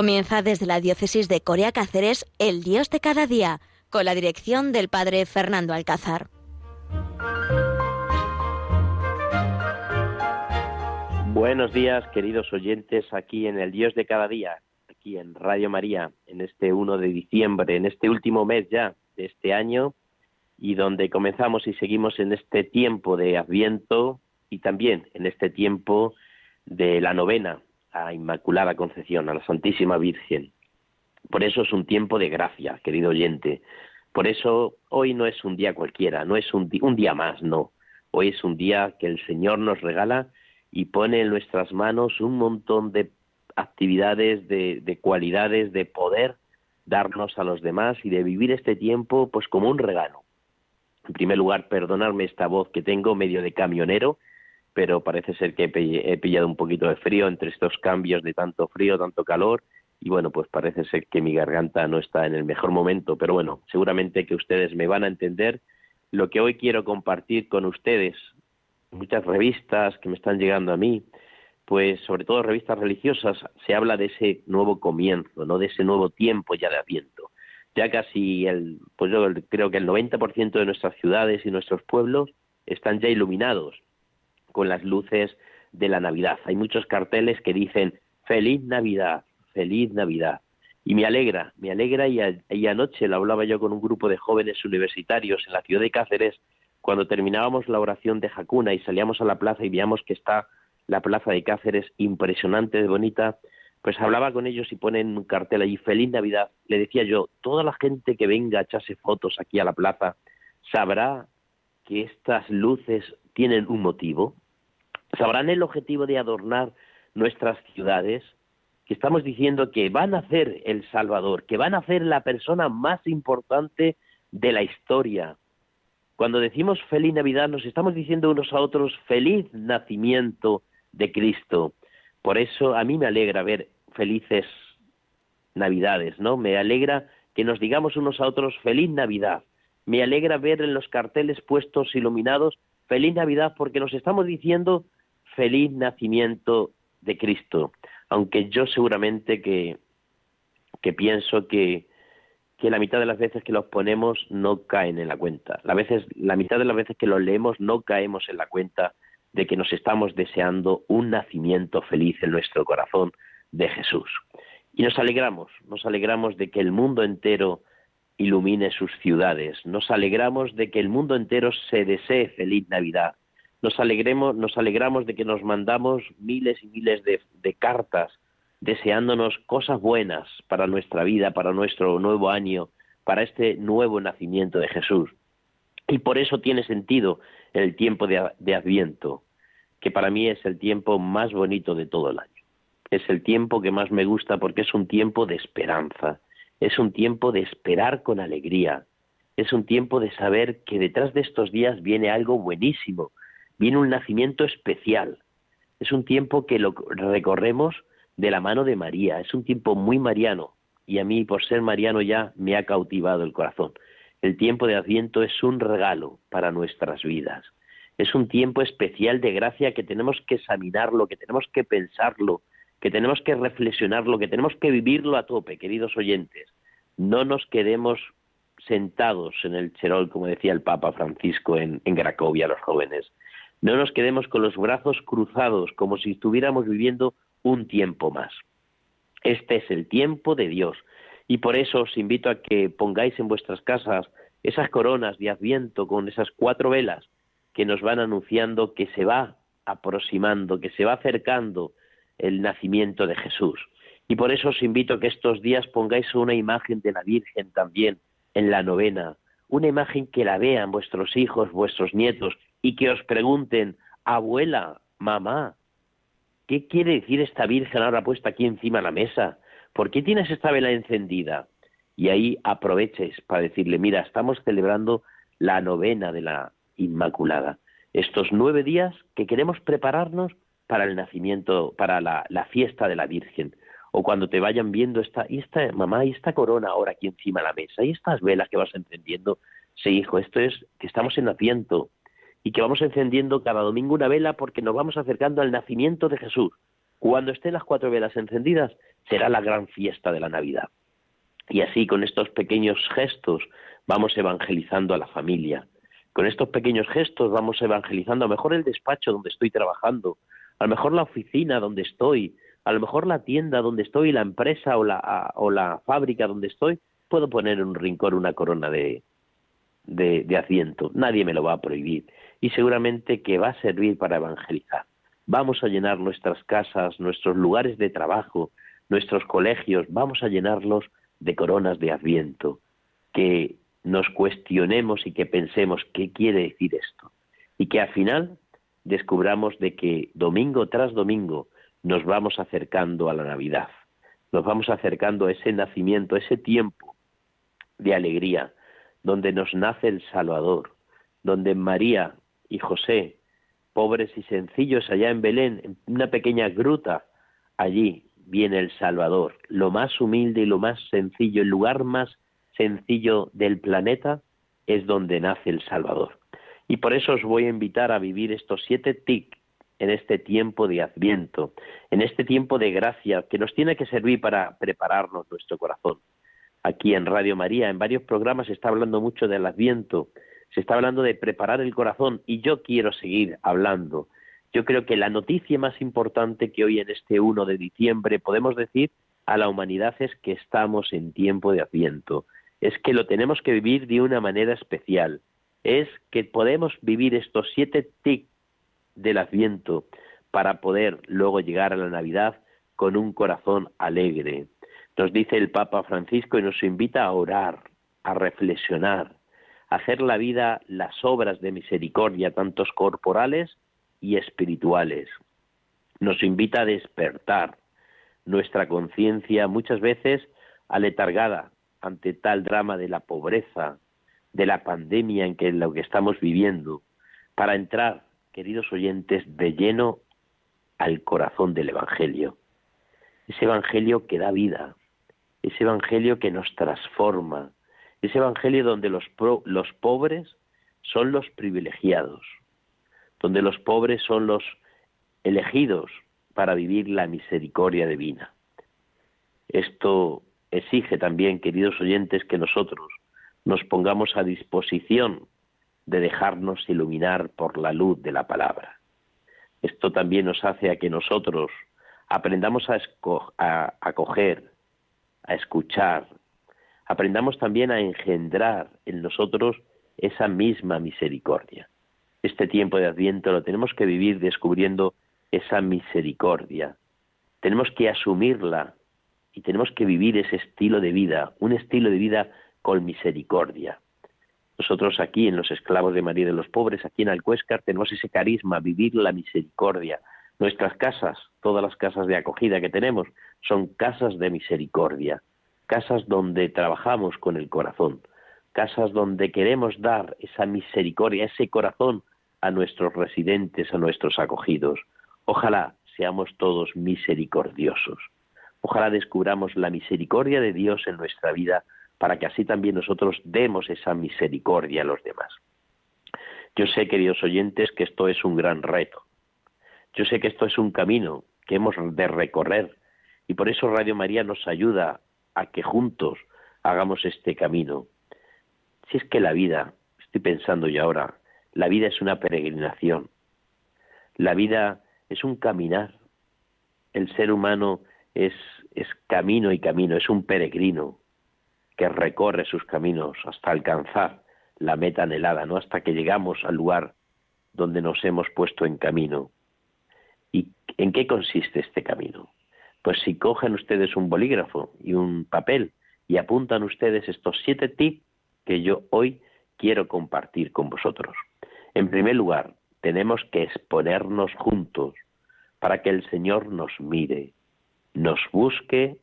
Comienza desde la diócesis de Corea Cáceres El Dios de cada día, con la dirección del padre Fernando Alcázar. Buenos días, queridos oyentes, aquí en El Dios de cada día, aquí en Radio María, en este 1 de diciembre, en este último mes ya de este año, y donde comenzamos y seguimos en este tiempo de Adviento y también en este tiempo de la novena a Inmaculada Concepción, a la Santísima Virgen. Por eso es un tiempo de gracia, querido oyente. Por eso hoy no es un día cualquiera, no es un, día más, no. Hoy es un día que el Señor nos regala y pone en nuestras manos un montón de actividades, de, de cualidades, de poder darnos a los demás y de vivir este tiempo pues como un regalo. En primer lugar, perdonarme esta voz que tengo medio de camionero, pero parece ser que he pillado un poquito de frío entre estos cambios de tanto frío, tanto calor, y bueno, pues parece ser que mi garganta no está en el mejor momento, pero bueno, seguramente que ustedes me van a entender lo que hoy quiero compartir con ustedes. Muchas revistas que me están llegando a mí, pues sobre todo revistas religiosas, se habla de ese nuevo comienzo, no de ese nuevo tiempo ya de Adviento. Ya casi el, pues yo creo que el 90% de nuestras ciudades y nuestros pueblos están ya iluminados con las luces de la Navidad. Hay muchos carteles que dicen Feliz Navidad, Feliz Navidad. Y me alegra, me alegra y, anoche lo hablaba yo con un grupo de jóvenes universitarios en la ciudad de Cáceres cuando terminábamos la oración de Jacuna y salíamos a la plaza y veíamos que está la plaza de Cáceres impresionante de bonita, pues hablaba con ellos y ponen un cartel allí, Feliz Navidad. Le decía yo, toda la gente que venga a echarse fotos aquí a la plaza sabrá que estas luces tienen un motivo, sabrán el objetivo de adornar nuestras ciudades, que estamos diciendo que van a ser el Salvador, que van a ser la persona más importante de la historia. Cuando decimos feliz Navidad nos estamos diciendo unos a otros feliz nacimiento de Cristo. Por eso a mí me alegra ver felices Navidades, ¿no? Me alegra que nos digamos unos a otros feliz Navidad. Me alegra ver en los carteles puestos iluminados feliz Navidad porque nos estamos diciendo feliz nacimiento de Cristo, aunque yo seguramente que, pienso que, que la mitad de las veces que los ponemos no caen en la cuenta. La, veces, la mitad de las veces que los leemos no caemos en la cuenta de que nos estamos deseando un nacimiento feliz en nuestro corazón de Jesús. Y nos alegramos, nos alegramos de que el mundo entero ilumine sus ciudades, nos alegramos de que el mundo entero se desee feliz Navidad, nos alegremos, nos alegramos de que nos mandamos miles y miles de, cartas deseándonos cosas buenas para nuestra vida, para nuestro nuevo año, para este nuevo nacimiento de Jesús. Y por eso tiene sentido el tiempo de, Adviento, que para mí es el tiempo más bonito de todo el año. Es el tiempo que más me gusta porque es un tiempo de esperanza, es un tiempo de esperar con alegría, es un tiempo de saber que detrás de estos días viene algo buenísimo, viene un nacimiento especial. Es un tiempo que lo recorremos de la mano de María, es un tiempo muy mariano y a mí por ser mariano ya me ha cautivado el corazón. El tiempo de Adviento es un regalo para nuestras vidas. Es un tiempo especial de gracia que tenemos que examinarlo, que tenemos que pensarlo, que tenemos que reflexionarlo, que tenemos que vivirlo a tope, queridos oyentes. No nos quedemos sentados en el cherol, como decía el Papa Francisco en, en Cracovia, los jóvenes. No nos quedemos con los brazos cruzados como si estuviéramos viviendo un tiempo más. Este es el tiempo de Dios y por eso os invito a que pongáis en vuestras casas esas coronas de adviento con esas cuatro velas que nos van anunciando que se va aproximando, que se va acercando el nacimiento de Jesús. Y por eso os invito a que estos días pongáis una imagen de la Virgen también en la novena, una imagen que la vean vuestros hijos, vuestros nietos, y que os pregunten, abuela, mamá, ¿qué quiere decir esta Virgen ahora puesta aquí encima la mesa? ¿Por qué tienes esta vela encendida? Y ahí aproveches para decirle, mira, estamos celebrando la novena de la Inmaculada. Estos nueve días que queremos prepararnos para el nacimiento, para la, fiesta de la Virgen. O cuando te vayan viendo esta, y esta mamá, y esta corona ahora aquí encima de la mesa, y estas velas que vas encendiendo. Sí, hijo, esto es que estamos en nacimiento y que vamos encendiendo cada domingo una vela porque nos vamos acercando al nacimiento de Jesús. Cuando estén las cuatro velas encendidas, será la gran fiesta de la Navidad. Y así, con estos pequeños gestos, vamos evangelizando a la familia. Con estos pequeños gestos vamos evangelizando a lo mejor el despacho donde estoy trabajando, a lo mejor la oficina donde estoy, a lo mejor la tienda donde estoy, la empresa o la, o la fábrica donde estoy. Puedo poner en un rincón una corona de, de, asiento. Nadie me lo va a prohibir. Y seguramente que va a servir para evangelizar. Vamos a llenar nuestras casas, nuestros lugares de trabajo, nuestros colegios, vamos a llenarlos de coronas de adviento, que nos cuestionemos y que pensemos qué quiere decir esto. Y que al final descubramos de que domingo tras domingo nos vamos acercando a la Navidad, nos vamos acercando a ese nacimiento, a ese tiempo de alegría, donde nos nace el Salvador, donde María y José, pobres y sencillos allá en Belén, en una pequeña gruta, allí viene el Salvador, lo más humilde y lo más sencillo, el lugar más sencillo del planeta es donde nace el Salvador. Y por eso os voy a invitar a vivir estos siete tic en este tiempo de adviento, en este tiempo de gracia que nos tiene que servir para prepararnos nuestro corazón. Aquí en Radio María, en varios programas se está hablando mucho del adviento, se está hablando de preparar el corazón y yo quiero seguir hablando. Yo creo que la noticia más importante que hoy en este 1 de diciembre podemos decir a la humanidad es que estamos en tiempo de Adviento, es que lo tenemos que vivir de una manera especial, es que podemos vivir estos siete tic del Adviento para poder luego llegar a la Navidad con un corazón alegre. Nos dice el Papa Francisco y nos invita a orar, a reflexionar, a hacer la vida las obras de misericordia, tantos corporales y espirituales. Nos invita a despertar nuestra conciencia muchas veces aletargada ante tal drama de la pobreza, de la pandemia en que lo que estamos viviendo, para entrar, queridos oyentes, de lleno al corazón del Evangelio. Ese Evangelio que da vida, ese Evangelio que nos transforma, ese Evangelio donde los, los pobres son los privilegiados, donde los pobres son los elegidos para vivir la misericordia divina. Esto exige también, queridos oyentes, que nosotros nos pongamos a disposición de dejarnos iluminar por la luz de la palabra. Esto también nos hace a que nosotros aprendamos a, a acoger, a escuchar, aprendamos también a engendrar en nosotros esa misma misericordia este tiempo de Adviento lo tenemos que vivir descubriendo esa misericordia. Tenemos que asumirla y tenemos que vivir ese estilo de vida, un estilo de vida misericordia. Nosotros aquí en los esclavos de María de los Pobres, aquí en Alcuéscar, tenemos ese carisma, vivir la misericordia. Nuestras casas, todas las casas de acogida que tenemos, son casas de misericordia, casas donde trabajamos con el corazón, casas donde queremos dar esa misericordia, ese corazón a nuestros residentes, a nuestros acogidos. Ojalá seamos todos misericordiosos. Ojalá descubramos la misericordia de Dios en nuestra vida para que así también nosotros demos esa misericordia a los demás. Yo sé, queridos oyentes, que esto es un gran reto. Yo sé que esto es un camino que hemos de recorrer y por eso Radio María nos ayuda a que juntos hagamos este camino. Si es que la vida, estoy pensando yo ahora, la vida es una peregrinación. La vida es un caminar. El ser humano es, es camino y camino, es un peregrino que recorre sus caminos hasta alcanzar la meta anhelada, ¿no? Hasta que llegamos al lugar donde nos hemos puesto en camino. ¿Y en qué consiste este camino? Pues si cogen ustedes un bolígrafo y un papel y apuntan ustedes estos siete tips que yo hoy quiero compartir con vosotros. En primer lugar, tenemos que exponernos juntos para que el Señor nos mire, nos busque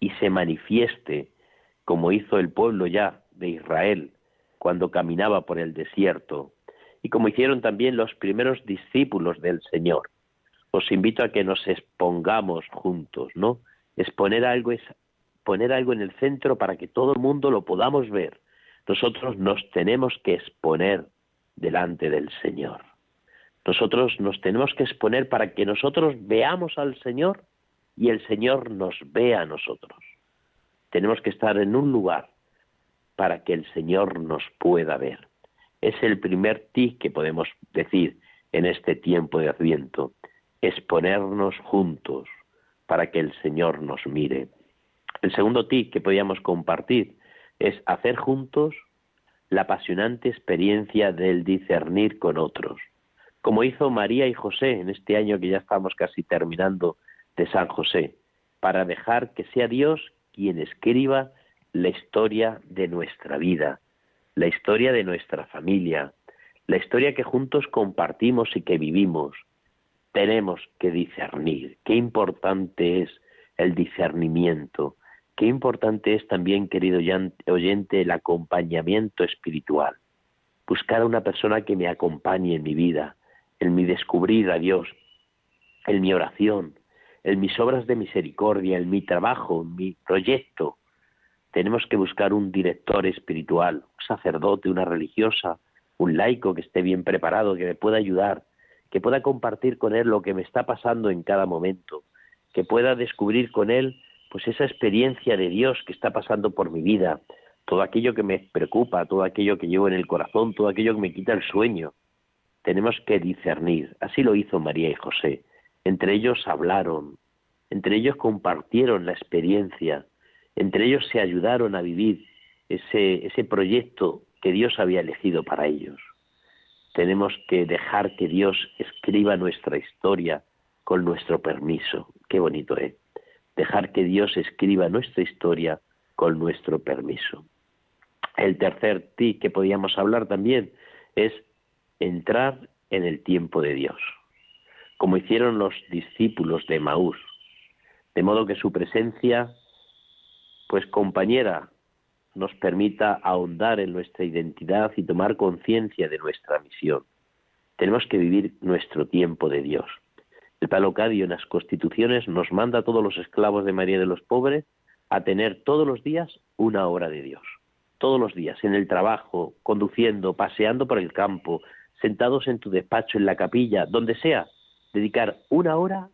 y se manifieste, como hizo el pueblo ya de Israel cuando caminaba por el desierto, y como hicieron también los primeros discípulos del Señor. Os invito a que nos expongamos juntos, ¿no? Exponer algo es poner algo en el centro para que todo el mundo lo podamos ver. Nosotros nos tenemos que exponer delante del Señor. Nosotros nos tenemos que exponer para que nosotros veamos al Señor y el Señor nos vea a nosotros. Tenemos que estar en un lugar para que el Señor nos pueda ver. Es el primer tic que podemos decir en este tiempo de Adviento, exponernos juntos para que el Señor nos mire. El segundo tic que podíamos compartir es hacer juntos la apasionante experiencia del discernir con otros, como hizo María y José en este año que ya estamos casi terminando de San José, para dejar que sea Dios quien escriba la historia de nuestra vida, la historia de nuestra familia, la historia que juntos compartimos y que vivimos. Tenemos que discernir. Qué importante es el discernimiento. Qué importante es también, querido oyente, el acompañamiento espiritual. Buscar a una persona que me acompañe en mi vida, en mi descubrir a Dios, en mi oración, en mis obras de misericordia, en mi trabajo, en mi proyecto. Tenemos que buscar un director espiritual, un sacerdote, una religiosa, un laico que esté bien preparado, que me pueda ayudar, que pueda compartir con él lo que me está pasando en cada momento, que pueda descubrir con él pues esa experiencia de Dios que está pasando por mi vida, todo aquello que me preocupa, todo aquello que llevo en el corazón, todo aquello que me quita el sueño. Tenemos que discernir. Así lo hizo María y José. Entre ellos hablaron, entre ellos compartieron la experiencia, entre ellos se ayudaron a vivir ese, ese proyecto que Dios había elegido para ellos. Tenemos que dejar que Dios escriba nuestra historia con nuestro permiso. Qué bonito es. ¿eh? dejar que Dios escriba nuestra historia con nuestro permiso. El tercer ti que podíamos hablar también es entrar en el tiempo de Dios, como hicieron los discípulos de Maús, de modo que su presencia, pues compañera, nos permita ahondar en nuestra identidad y tomar conciencia de nuestra misión. Tenemos que vivir nuestro tiempo de Dios. El Palocadio en las Constituciones nos manda a todos los esclavos de María de los Pobres a tener todos los días una hora de Dios. Todos los días, en el trabajo, conduciendo, paseando por el campo, sentados en tu despacho, en la capilla, donde sea, dedicar una hora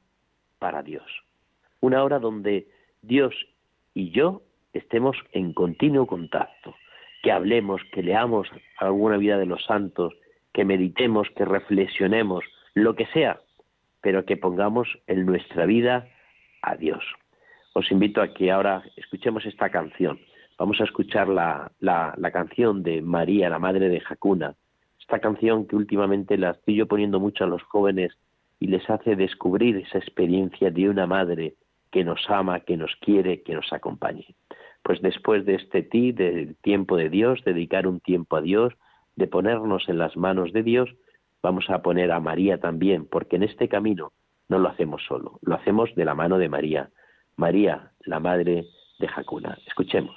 para Dios. Una hora donde Dios y yo estemos en continuo contacto, que hablemos, que leamos alguna vida de los santos, que meditemos, que reflexionemos, lo que sea, pero que pongamos en nuestra vida a Dios. Os invito a que ahora escuchemos esta canción. Vamos a escuchar la, la, canción de María, la madre de Jacuna. Esta canción que últimamente la estoy yo poniendo mucho a los jóvenes y les hace descubrir esa experiencia de una madre que nos ama, que nos quiere, que nos acompañe. Pues después de este ti, del tiempo de Dios, dedicar un tiempo a Dios, de ponernos en las manos de Dios, vamos a poner a María también, porque en este camino no lo hacemos solo, lo hacemos de la mano de María, María, la madre de Jacuna. Escuchemos.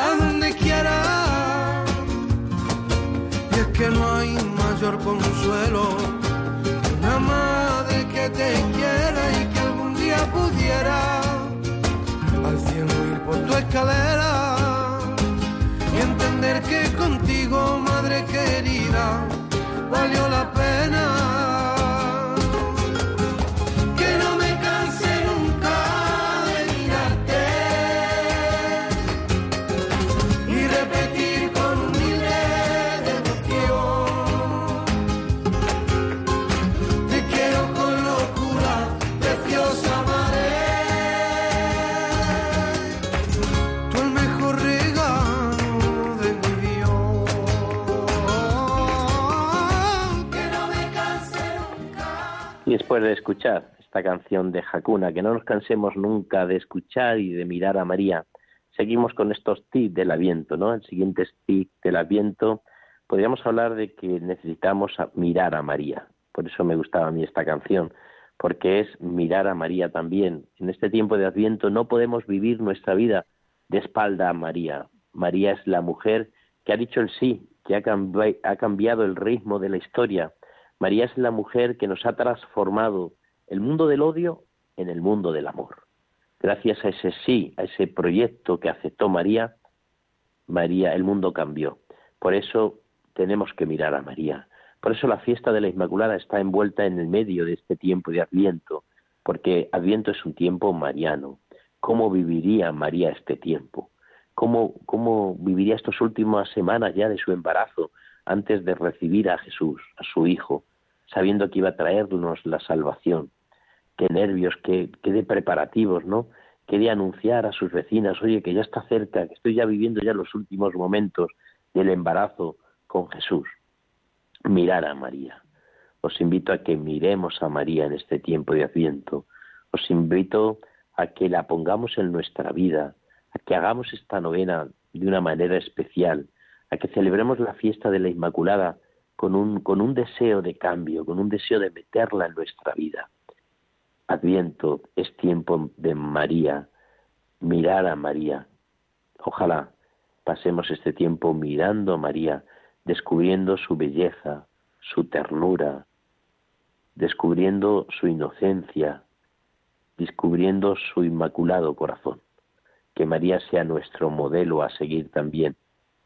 a donde quieras que no hay mayor consuelo que una madre que te quiera y que algún día pudiera al cielo ir por tu escalera y entender que contigo, madre querida, valió la Y después de escuchar esta canción de Hakuna, que no nos cansemos nunca de escuchar y de mirar a María, seguimos con estos tips del aviento, ¿no? El siguiente tip del aviento, podríamos hablar de que necesitamos mirar a María. Por eso me gustaba a mí esta canción, porque es mirar a María también. En este tiempo de Adviento no podemos vivir nuestra vida de espalda a María. María es la mujer que ha dicho el sí, que ha, cambiado el ritmo de la historia. María es la mujer que nos ha transformado el mundo del odio en el mundo del amor. Gracias a ese sí, a ese proyecto que aceptó María, María, el mundo cambió. Por eso tenemos que mirar a María. Por eso la fiesta de la Inmaculada está envuelta en el medio de este tiempo de Adviento, porque Adviento es un tiempo mariano. ¿Cómo viviría María este tiempo? ¿Cómo, cómo viviría estas últimas semanas ya de su embarazo antes de recibir a Jesús, a su Hijo, sabiendo que iba a traernos la salvación? Qué nervios, qué, qué de preparativos, ¿no? Quería anunciar a sus vecinas, oye, que ya está cerca, que estoy ya viviendo ya los últimos momentos del embarazo con Jesús mirar a María. Os invito a que miremos a María en este tiempo de Adviento. Os invito a que la pongamos en nuestra vida, a que hagamos esta novena de una manera especial, a que celebremos la fiesta de la Inmaculada con un, con un deseo de cambio, con un deseo de meterla en nuestra vida. Adviento es tiempo de María, mirar a María. Ojalá pasemos este tiempo mirando a María, descubriendo su belleza, su ternura, descubriendo su inocencia, descubriendo su inmaculado corazón. Que María sea nuestro modelo a seguir también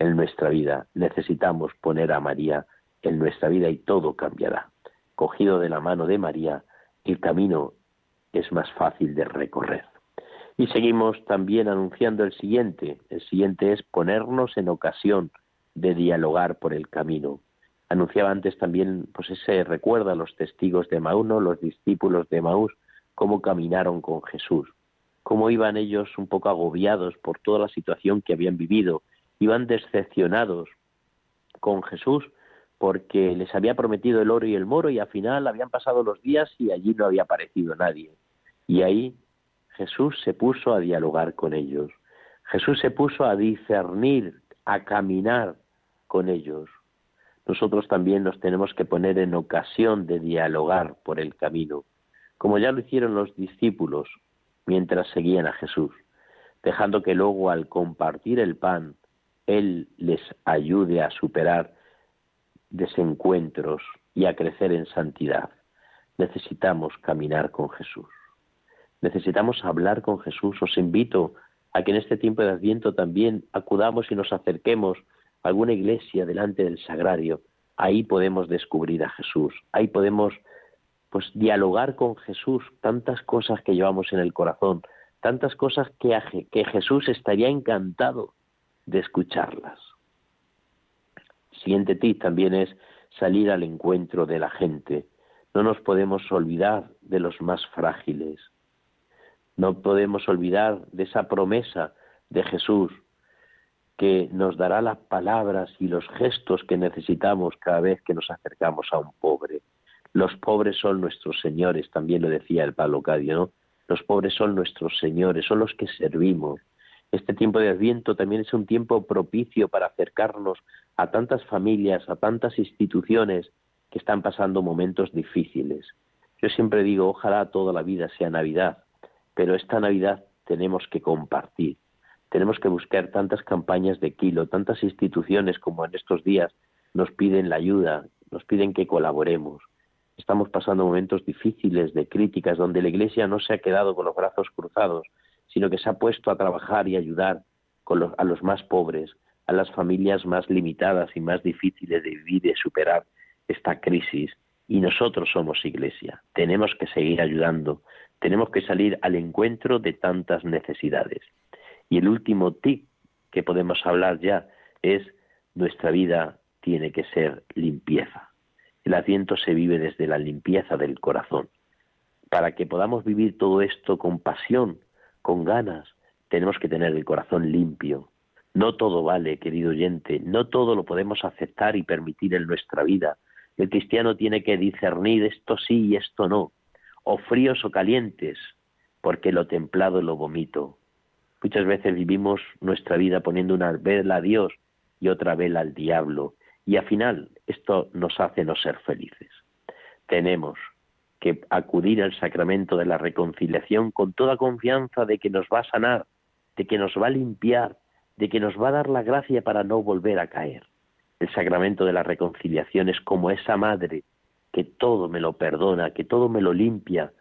en nuestra vida. Necesitamos poner a María en nuestra vida y todo cambiará. Cogido de la mano de María, el camino es más fácil de recorrer. Y seguimos también anunciando el siguiente. El siguiente es ponernos en ocasión de dialogar por el camino. Anunciaba antes también, pues ese recuerda a los testigos de Mauno, los discípulos de Maús, cómo caminaron con Jesús, cómo iban ellos un poco agobiados por toda la situación que habían vivido, iban decepcionados con Jesús porque les había prometido el oro y el moro y al final habían pasado los días y allí no había aparecido nadie. Y ahí Jesús se puso a dialogar con ellos. Jesús se puso a discernir, a caminar con ellos. Nosotros también nos tenemos que poner en ocasión de dialogar por el camino, como ya lo hicieron los discípulos mientras seguían a Jesús, dejando que luego al compartir el pan, Él les ayude a superar desencuentros y a crecer en santidad. Necesitamos caminar con Jesús. Necesitamos hablar con Jesús. Os invito a que en este tiempo de Adviento también acudamos y nos acerquemos alguna iglesia delante del sagrario, ahí podemos descubrir a Jesús, ahí podemos pues dialogar con Jesús, tantas cosas que llevamos en el corazón, tantas cosas que, que Jesús estaría encantado de escucharlas. Siguiente tip también es salir al encuentro de la gente. No nos podemos olvidar de los más frágiles. No podemos olvidar de esa promesa de Jesús que nos dará las palabras y los gestos que necesitamos cada vez que nos acercamos a un pobre. Los pobres son nuestros señores, también lo decía el Pablo Cadio. Los pobres son nuestros señores, son los que servimos. Este tiempo de Adviento también es un tiempo propicio para acercarnos a tantas familias, a tantas instituciones que están pasando momentos difíciles. Yo siempre digo, ojalá toda la vida sea Navidad, pero esta Navidad tenemos que compartir tenemos que buscar tantas campañas de kilo, tantas instituciones como en estos días nos piden la ayuda, nos piden que colaboremos. Estamos pasando momentos difíciles de críticas donde la Iglesia no se ha quedado con los brazos cruzados, sino que se ha puesto a trabajar y ayudar a los más pobres, a las familias más limitadas y más difíciles de vivir y de superar esta crisis. Y nosotros somos Iglesia. Tenemos que seguir ayudando. Tenemos que salir al encuentro de tantas necesidades. Y el último tip que podemos hablar ya es nuestra vida tiene que ser limpieza. El asiento se vive desde la limpieza del corazón. Para que podamos vivir todo esto con pasión, con ganas, tenemos que tener el corazón limpio. No todo vale, querido oyente, no todo lo podemos aceptar y permitir en nuestra vida. El cristiano tiene que discernir esto sí y esto no. o fríos o calientes, porque lo templado lo vomito. Muchas veces vivimos nuestra vida poniendo una vela a Dios y otra vela al diablo, y al final esto nos hace no ser felices. Tenemos que acudir al sacramento de la reconciliación con toda confianza de que nos va a sanar, de que nos va a limpiar, de que nos va a dar la gracia para no volver a caer. El sacramento de la reconciliación es como esa madre que todo me lo perdona, que todo me lo limpia,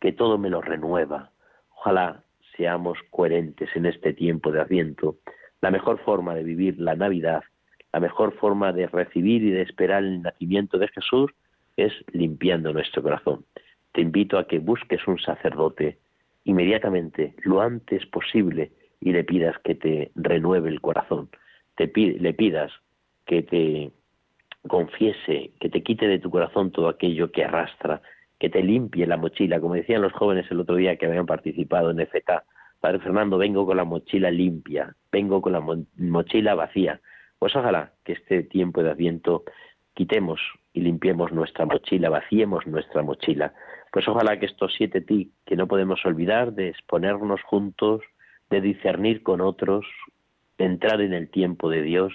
que todo me lo renueva. Ojalá seamos coherentes en este tiempo de Adviento. La mejor forma de vivir la Navidad, la mejor forma de recibir y de esperar el nacimiento de Jesús es limpiando nuestro corazón. Te invito a que busques un sacerdote inmediatamente, lo antes posible, y le pidas que te renueve el corazón. Te le pidas que te confiese, que te quite de tu corazón todo aquello que arrastra, que te limpie la mochila, como decían los jóvenes el otro día que habían participado en FK. Padre Fernando, vengo con la mochila limpia, vengo con la mochila vacía. Pues ojalá que este tiempo de Adviento quitemos y limpiemos nuestra mochila, vaciemos nuestra mochila. Pues ojalá que estos siete ti que no podemos olvidar de exponernos juntos, de discernir con otros, de entrar en el tiempo de Dios,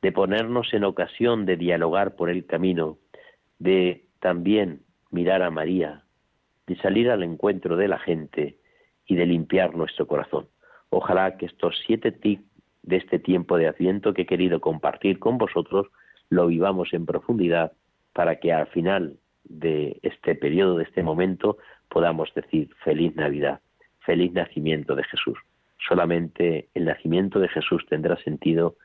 de ponernos en ocasión de dialogar por el camino, de también mirar a María, de salir al encuentro de la gente y de limpiar nuestro corazón. Ojalá que estos siete tips de este tiempo de Adviento que he querido compartir con vosotros lo vivamos en profundidad para que al final de este periodo, de este momento, podamos decir feliz Navidad, feliz nacimiento de Jesús. Solamente el nacimiento de Jesús tendrá sentido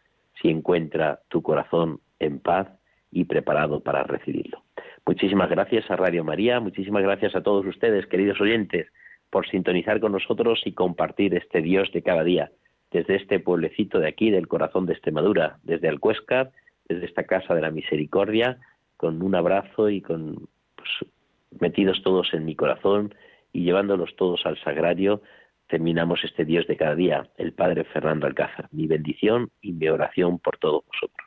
si encuentra tu corazón en paz y preparado para recibirlo. Muchísimas gracias a Radio María, muchísimas gracias a todos ustedes, queridos oyentes, por sintonizar con nosotros y compartir este Dios de cada día, desde este pueblecito de aquí, del corazón de Extremadura, desde Alcuéscar, desde esta Casa de la Misericordia, con un abrazo y con pues, metidos todos en mi corazón y llevándolos todos al sagrario terminamos este Dios de cada día, el Padre Fernando Alcázar. Mi bendición y mi oración por todos vosotros.